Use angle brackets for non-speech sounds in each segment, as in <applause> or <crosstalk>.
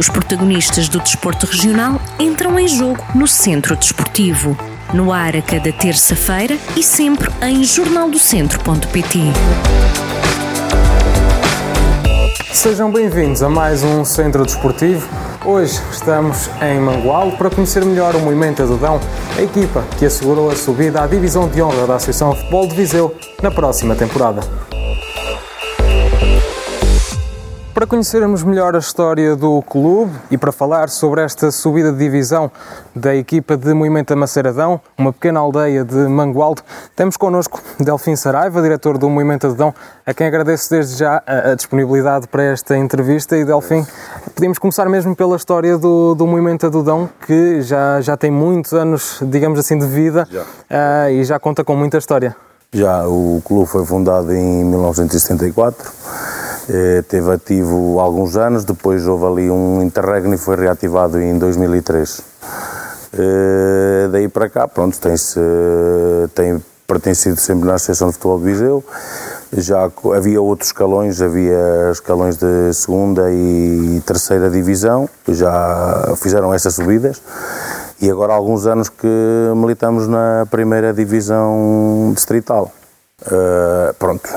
Os protagonistas do desporto regional entram em jogo no Centro Desportivo. No ar a cada terça-feira e sempre em jornaldocentro.pt. Sejam bem-vindos a mais um Centro Desportivo. Hoje estamos em Mangual para conhecer melhor o Movimento Adudão, a equipa que assegurou a subida à divisão de honra da Associação Futebol de Viseu na próxima temporada. Para conhecermos melhor a história do clube e para falar sobre esta subida de divisão da equipa de Movimento Maceiradão, uma pequena aldeia de Mangualdo, temos connosco Delfim Saraiva, diretor do Movimento Adão, a quem agradeço desde já a, disponibilidade para esta entrevista. E Delfim, podemos começar mesmo pela história do, do Movimento Adudão, que já, já tem muitos anos, digamos assim, de vida uh, e já conta com muita história. Já, o clube foi fundado em 1974 eh, teve ativo alguns anos, depois houve ali um interregno e foi reativado em 2003. Eh, daí para cá, pronto, tem-se tem pertencido sempre na Associação de Futebol de Viseu. Já havia outros escalões, havia escalões de segunda e terceira divisão, já fizeram essas subidas. E agora há alguns anos que militamos na primeira divisão distrital. Uh, pronto,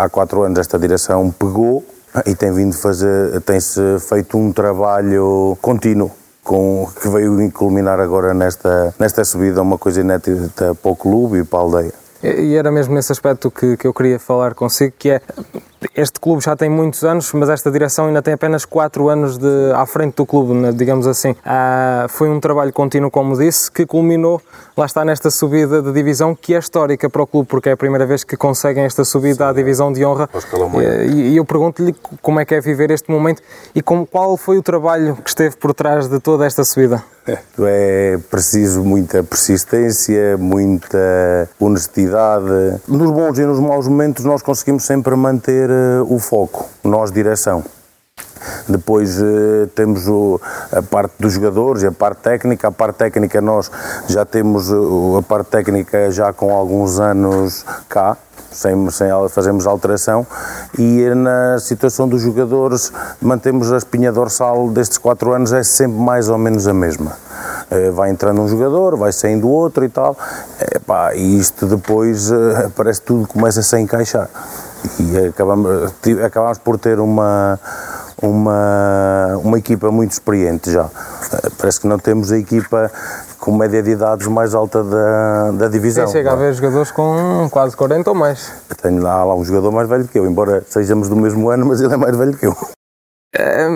há quatro anos esta direção pegou e tem vindo fazer, tem-se feito um trabalho contínuo com, que veio culminar agora nesta, nesta subida, uma coisa inédita para o clube e para a aldeia. E era mesmo nesse aspecto que, que eu queria falar consigo, que é este clube já tem muitos anos, mas esta direção ainda tem apenas 4 anos de, à frente do clube, né, digamos assim. Ah, foi um trabalho contínuo, como disse, que culminou, lá está, nesta subida de divisão, que é histórica para o clube, porque é a primeira vez que conseguem esta subida Sim, à divisão de honra. E, e eu pergunto-lhe como é que é viver este momento e com, qual foi o trabalho que esteve por trás de toda esta subida. É preciso muita persistência, muita honestidade. Nos bons e nos maus momentos nós conseguimos sempre manter eh, o foco, nós direção. Depois eh, temos a parte dos jogadores e a parte técnica. A parte técnica nós já temos a parte técnica já com alguns anos cá, sem, sem fazermos alteração e na situação dos jogadores mantemos a espinha dorsal destes quatro anos é sempre mais ou menos a mesma. Eh, vai entrando um jogador, vai saindo outro e tal, e, e isto depois eh, <laughs> parece que tudo começa -se a encaixar e acabamos, acabamos por ter uma uma, uma equipa muito experiente já. Eh, parece que não temos a equipa com média de idades mais alta da, da divisão. Sim, chega a ver jogadores com quase 40 ou mais. tenho lá, lá um jogador mais velho que eu, embora sejamos do mesmo ano, mas ele é mais velho que eu. É,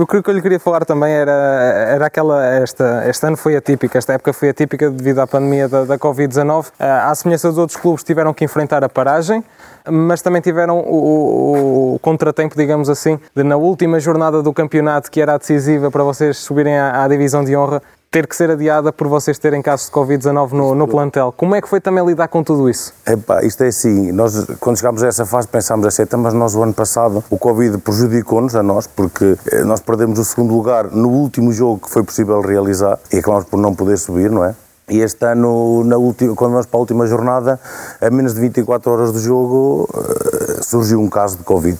o que eu lhe queria falar também era, era aquela. Esta, este ano foi atípico, esta época foi atípica devido à pandemia da, da Covid-19. Eh, à semelhança dos outros clubes, tiveram que enfrentar a paragem, mas também tiveram o, o, o, contratempo, digamos assim, de na última jornada do campeonato, que era a decisiva para vocês subirem à, à divisão de honra, ter que ser adiada por vocês terem casos de Covid-19 no, no, plantel. Como é que foi também lidar com tudo isso? Epá, isto é assim, nós quando chegámos a essa fase pensámos assim, mas nós o ano passado o Covid prejudicou-nos a nós, porque eh, nós perdemos o segundo lugar no último jogo que foi possível realizar e acabamos por não poder subir, não é? E este ano, na última, quando vamos para a última jornada, a menos de 24 horas do jogo, eh, surgiu um caso de Covid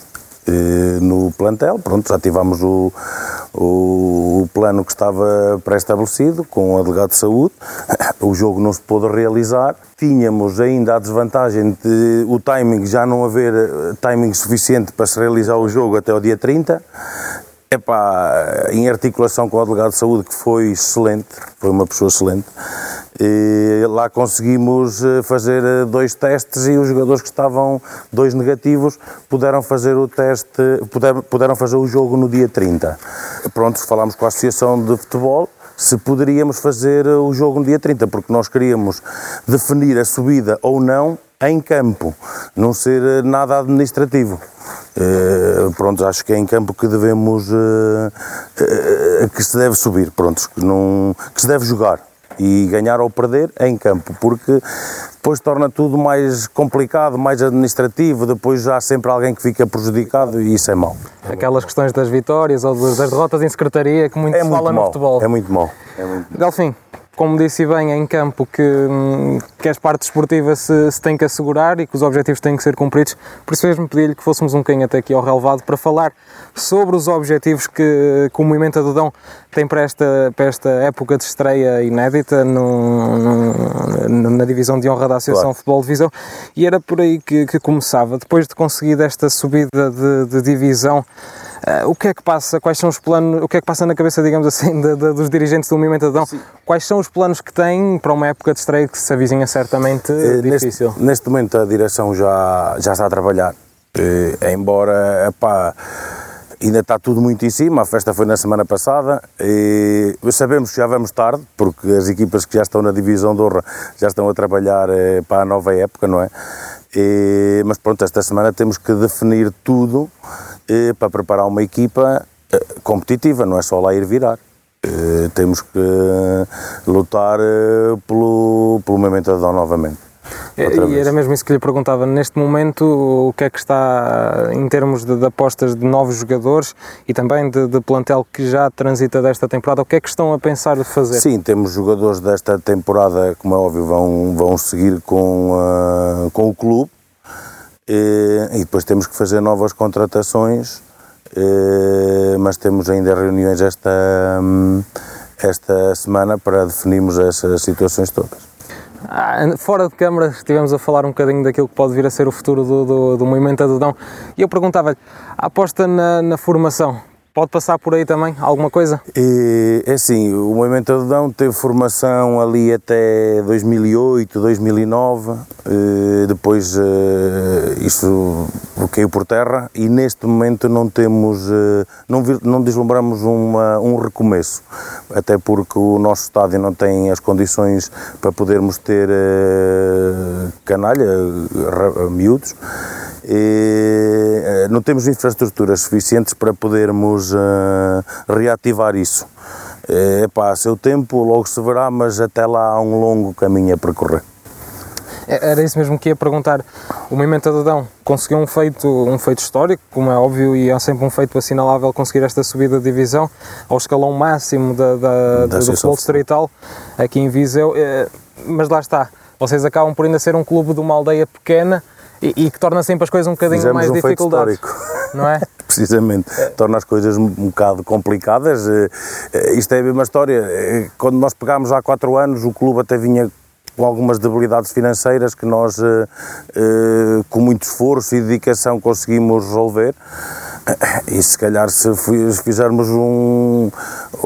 no plantel. Pronto, já tivemos o, o, o plano que estava pré-estabelecido com o delegado de saúde. <laughs> O jogo não se pôde realizar. Tínhamos ainda a desvantagem de o timing, já não haver eh, timing suficiente para se realizar o jogo até o dia 30. Epá, em articulação com o delegado de saúde, que foi excelente, foi uma pessoa excelente, e lá conseguimos eh, fazer eh, dois testes e os jogadores que estavam dois negativos puderam fazer o teste, puderam fazer o jogo no dia 30. Pronto, falámos com a Associação de Futebol se poderíamos fazer eh, o jogo no dia 30, porque nós queríamos definir a subida ou não em campo, não ser nada administrativo. Pronto, acho que é em campo que devemos, que se deve subir, pronto, que, não, que se deve jogar e ganhar ou perder em campo, porque depois torna tudo mais complicado, mais administrativo, depois há sempre alguém que fica prejudicado e isso é mau. Aquelas questões das vitórias ou das derrotas em secretaria que muito é se fala no futebol. É muito mau. É muito... Delfim, como disse bem, em campo que, hum, que as partes esportivas se, se têm que assegurar e que os objetivos têm que ser cumpridos. Por isso mesmo pedi-lhe que fôssemos um bocadinho até aqui ao relevado para falar sobre os objetivos que, que o Movimento Adudão tem para esta, para esta época de estreia inédita no, no, na divisão de honra da Associação claro. Futebol Divisão e era por aí que, que começava. Depois de conseguir esta subida de, de divisão, Uh, o que é que passa? Quais são os planos? O que é que passa na cabeça, digamos assim, <laughs> de, de, dos dirigentes do Movimento Adão? Quais são os planos que têm para uma época de estreia que se avizinha certamente uh, difícil? Neste, neste, momento a direção já, já está a trabalhar, uh, embora epá, ainda está tudo muito em cima. A festa foi na semana passada e sabemos que já vamos tarde, porque as equipas que já estão na divisão de honra já estão a trabalhar para a nova época, não é? E, mas pronto, esta semana temos que definir tudo eh, para preparar uma equipa eh, competitiva, não é só lá ir virar. Eh, temos que lutar pelo, pelo momento de novamente. E era mesmo isso que lhe perguntava. Neste momento, o que é que está em termos de, de apostas de novos jogadores e também de, de, plantel que já transita desta temporada? O que é que estão a pensar fazer? Sim, temos jogadores desta temporada, como é óbvio, vão, vão seguir com, uh, com o clube e, e depois temos que fazer novas contratações, mas temos ainda reuniões esta, esta semana para definirmos essas situações todas. Ah, fora de câmara estivemos a falar um bocadinho daquilo que pode vir a ser o futuro do, do, do movimento Adudão e eu perguntava-lhe, aposta na, na formação, Pode passar por aí também alguma coisa? É, assim, o Movimento Adudão teve formação ali até 2008, 2009, eh, depois eh, isso caiu por terra e neste momento não temos, eh, não, não deslumbramos uma, um recomeço, até porque o nosso estádio não tem as condições para podermos ter canalha, miúdos, e, eh, não temos infraestruturas suficientes para podermos uh, reativar isso. É eh, pá, seu tempo logo se verá, mas até lá há um longo caminho a percorrer. É, era isso mesmo que ia perguntar. O Movimento Adadão conseguiu um feito, um feito histórico, como é óbvio, e é sempre um feito assinalável conseguir esta subida de divisão ao escalão máximo da, da, da do futebol distrital aqui em Viseu. Mas lá está, vocês acabam por ainda ser um clube de uma aldeia pequena e, e, que torna sempre as coisas um bocadinho Fizemos mais um dificuldades. Não é? <laughs> Precisamente. É. Torna as coisas um bocado complicadas. Eh, eh, isto é a mesma história. Eh, quando nós pegámos há quatro anos, o clube até vinha com algumas debilidades financeiras que nós, com muito esforço e dedicação, conseguimos resolver. E se calhar se fizermos um,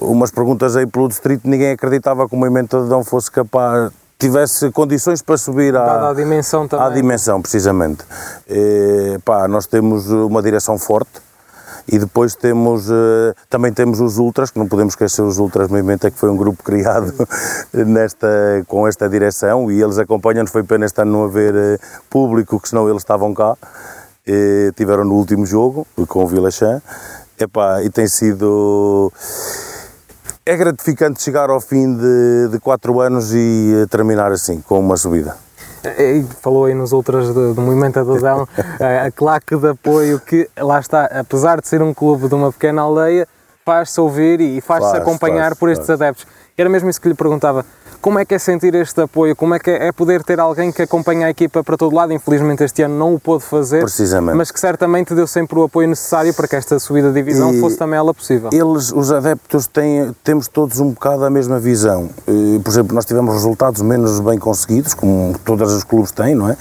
umas perguntas aí pelo distrito, ninguém acreditava que o movimento de Adão fosse capaz, tivesse condições para subir à, à dimensão também. À dimensão, precisamente. E, pá, nós temos uma direção forte e depois temos, eh, também temos os Ultras, que não podemos esquecer os Ultras Movimento, é que foi um grupo criado <laughs> nesta, com esta direção e eles acompanham-nos, foi pena este ano não haver eh, público, que senão eles estavam cá, e tiveram no último jogo com o Vila Chã, e tem sido é gratificante chegar ao fim de, de quatro anos e terminar assim, com uma subida. E falou aí nos outras do, do Movimento Adesão, <laughs> a claque de apoio que, lá está, apesar de ser um clube de uma pequena aldeia, faz-se ouvir e faz-se faz, acompanhar faz, por estes faz. adeptos. Era mesmo isso que lhe perguntava. Como é que é sentir este apoio? Como é que é poder ter alguém que acompanha a equipa para todo lado? Infelizmente este ano não o pôde fazer, Precisamente. mas que certamente deu sempre o apoio necessário para que esta subida de divisão e fosse também ela possível. Eles, os adeptos, têm, temos todos um bocado a mesma visão. Por exemplo, nós tivemos resultados menos bem conseguidos, como todos os clubes têm, não é?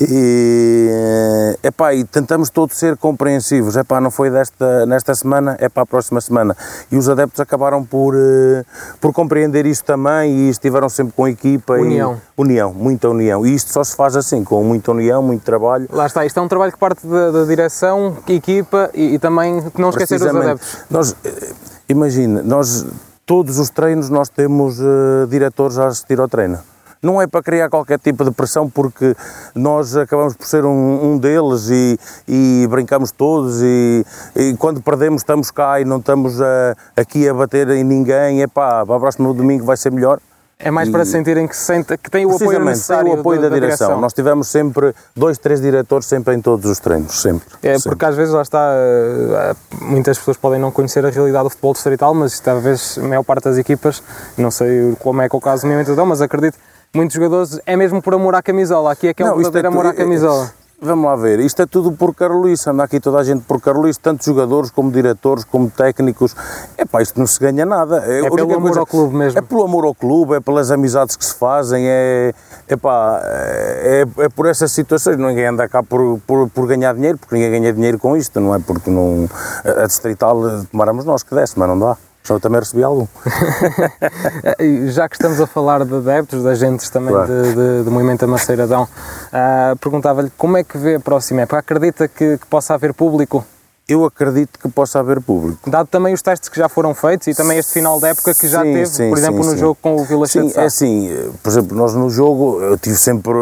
E, epá, e tentamos todos ser compreensivos. Epá, não foi desta, nesta semana, é para a próxima semana. E os adeptos acabaram por, eh, por compreender isso também e estiveram sempre com equipa. União. E, união, muita união. E isto só se faz assim, com muita união, muito trabalho. Lá está, isto é um trabalho que parte da, da direção, equipa e, e também não esquecer os adeptos. Nós, eh, imagina, nós todos os treinos nós temos uh, diretores a assistir ao treino não é para criar qualquer tipo de pressão, porque nós acabamos por ser um, um deles e, e, brincamos todos e, e, quando perdemos estamos cá e não estamos a, aqui a bater em ninguém, é pá, para o próximo domingo vai ser melhor. É mais para sentirem que, sente, que têm o apoio necessário o apoio da, da, direção. direção. Nós tivemos sempre dois, três diretores sempre em todos os treinos, sempre. É, sempre. porque às vezes lá está, eh, muitas pessoas podem não conhecer a realidade do futebol distrital, mas talvez a maior parte das equipas, não sei como é que é o caso do Movimento mas acredito, muitos jogadores é mesmo por amor à camisola. Aqui é que é um isto verdadeiro amor à é- camisola. Vamos lá ver, isto é tudo por Carolice, anda aqui toda a gente por Carolice, tanto jogadores como diretores, como técnicos. É pá, isto não se ganha nada. É única pelo amor ao clube mesmo. É pelo amor ao clube, é pelas amizades que se fazem, é, é pá, é, é por essas situações. Ninguém anda cá por, por, por ganhar dinheiro, porque ninguém ganha dinheiro com isto, não é porque não. A distrital tomáramos nós que desse, mas não dá. Só eu também recebi algum. <laughs> Já que estamos a falar de adeptos, de agentes também Claro. de, de, de Movimento Amaceiradão, ah, perguntava-lhe como é que vê a próxima época? Acredita que, que possa haver público? Eu acredito que possa haver público. Dado também os testes que já foram feitos e também este final da época que já Sim, teve, sim, por exemplo, sim, no jogo com o Vila Sim, de é assim, por exemplo, nós no jogo, eu tive sempre,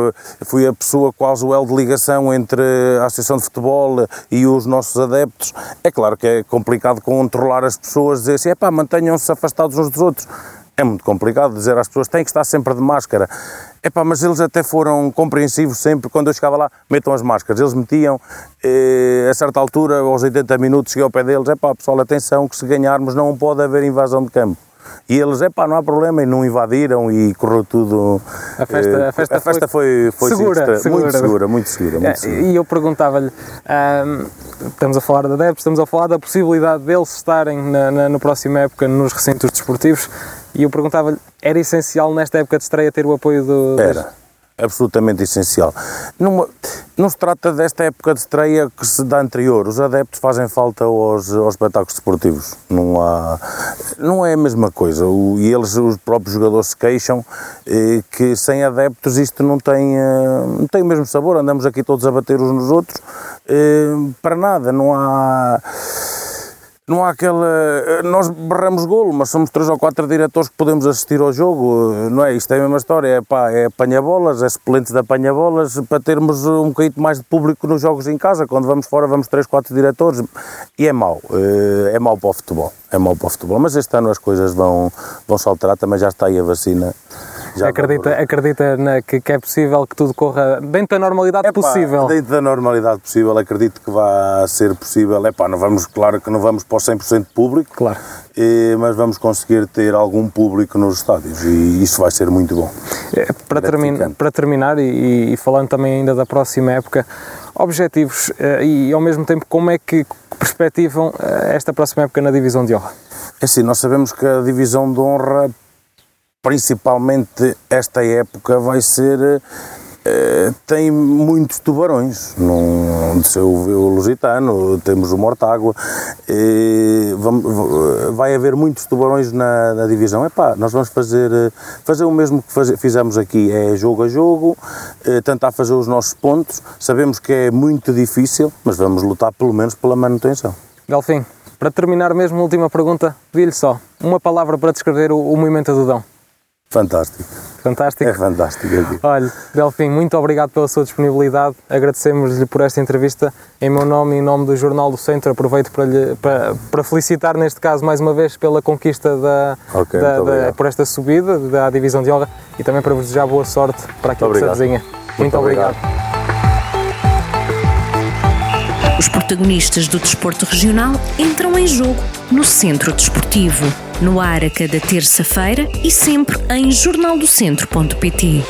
fui a pessoa quase o elo de ligação entre a Associação de Futebol e os nossos adeptos. É claro que é complicado controlar as pessoas, dizer assim, é pá, mantenham-se afastados uns dos outros. É muito complicado dizer às pessoas, têm que estar sempre de máscara. É pá, mas eles até foram compreensivos sempre, quando eu chegava lá, metam as máscaras. Eles metiam, eh, a certa altura, aos 80 minutos, cheguei ao pé deles, é pá, pessoal, atenção, que se ganharmos não pode haver invasão de campo. E eles, é pá, não há problema, e não invadiram e correu tudo. A festa- eh, a festa foi foi, foi segura, segura. muito segura, muito segura. Muito É, segura. E eu perguntava-lhe, ahm, estamos a falar de adeptos, estamos a falar da possibilidade deles estarem na, na, na próxima época nos recintos desportivos e eu perguntava-lhe, era essencial nesta época de estreia ter o apoio do... Era, absolutamente essencial. Não, não se trata desta época de estreia que se dá anterior. Os adeptos fazem falta aos, aos espetáculos desportivos. Não, há, não é a mesma coisa. O- e eles, os próprios jogadores, se queixam eh, que sem adeptos isto não tem, eh, não tem o mesmo sabor. Andamos aqui todos a bater uns nos outros eh, para nada. Não há. Não há aquela. Nós barramos golo, mas somos três ou quatro diretores que podemos assistir ao jogo, não é? Isto é a mesma história, é, pá, é apanha-bolas, é suplente de apanha-bolas, para termos um bocadinho mais de público nos jogos em casa. Quando vamos fora, vamos três, quatro diretores. E é mau, eh, é mau para o futebol. É mau para o futebol. Mas este ano as coisas vão, vão se alterar, também já está aí a vacina. Já Acredita, acredita na- que, que é possível que tudo corra dentro da normalidade Epá, possível? Dentro da normalidade possível, acredito que vai ser possível. Epá, não vamos, claro que não vamos para o 100% público, Claro. eh, mas vamos conseguir ter algum público nos estádios e isso vai ser muito bom. É, Para, termi Gratificante. para terminar, e, e falando também ainda da próxima época, objetivos eh, e ao mesmo tempo como é que perspectivam eh, esta próxima época na divisão de honra? É assim, nós sabemos que a divisão de honra, principalmente esta época, vai ser. eh, tem muitos tubarões, não, se o Lusitano, temos o Mortágua, eh, vamos- vai haver muitos tubarões na, na divisão. Epá, nós vamos fazer, eh, fazer o mesmo que faze- fizemos aqui, é jogo a jogo, eh, tentar fazer os nossos pontos. Sabemos que é muito difícil, mas vamos lutar pelo menos pela manutenção. Delfim, para terminar mesmo, última pergunta, pedi-lhe só uma palavra para descrever o, o movimento Adudão. Fantástico, Fantástico. é fantástico aqui. Olha, Delfim, muito obrigado pela sua disponibilidade. Agradecemos-lhe por esta entrevista. Em meu nome e em nome do Jornal do Centro, aproveito para, lhe, para, para felicitar, neste caso, mais uma vez, pela conquista da, Ok, da- muito da- por esta subida da divisão de honra e também para vos desejar boa sorte para aquilo que se obrigado. avizinha. Muito, obrigado. obrigado. Os protagonistas do desporto regional entram em jogo no Centro Desportivo. No ar a cada terça-feira e sempre em jornaldocentro.pt.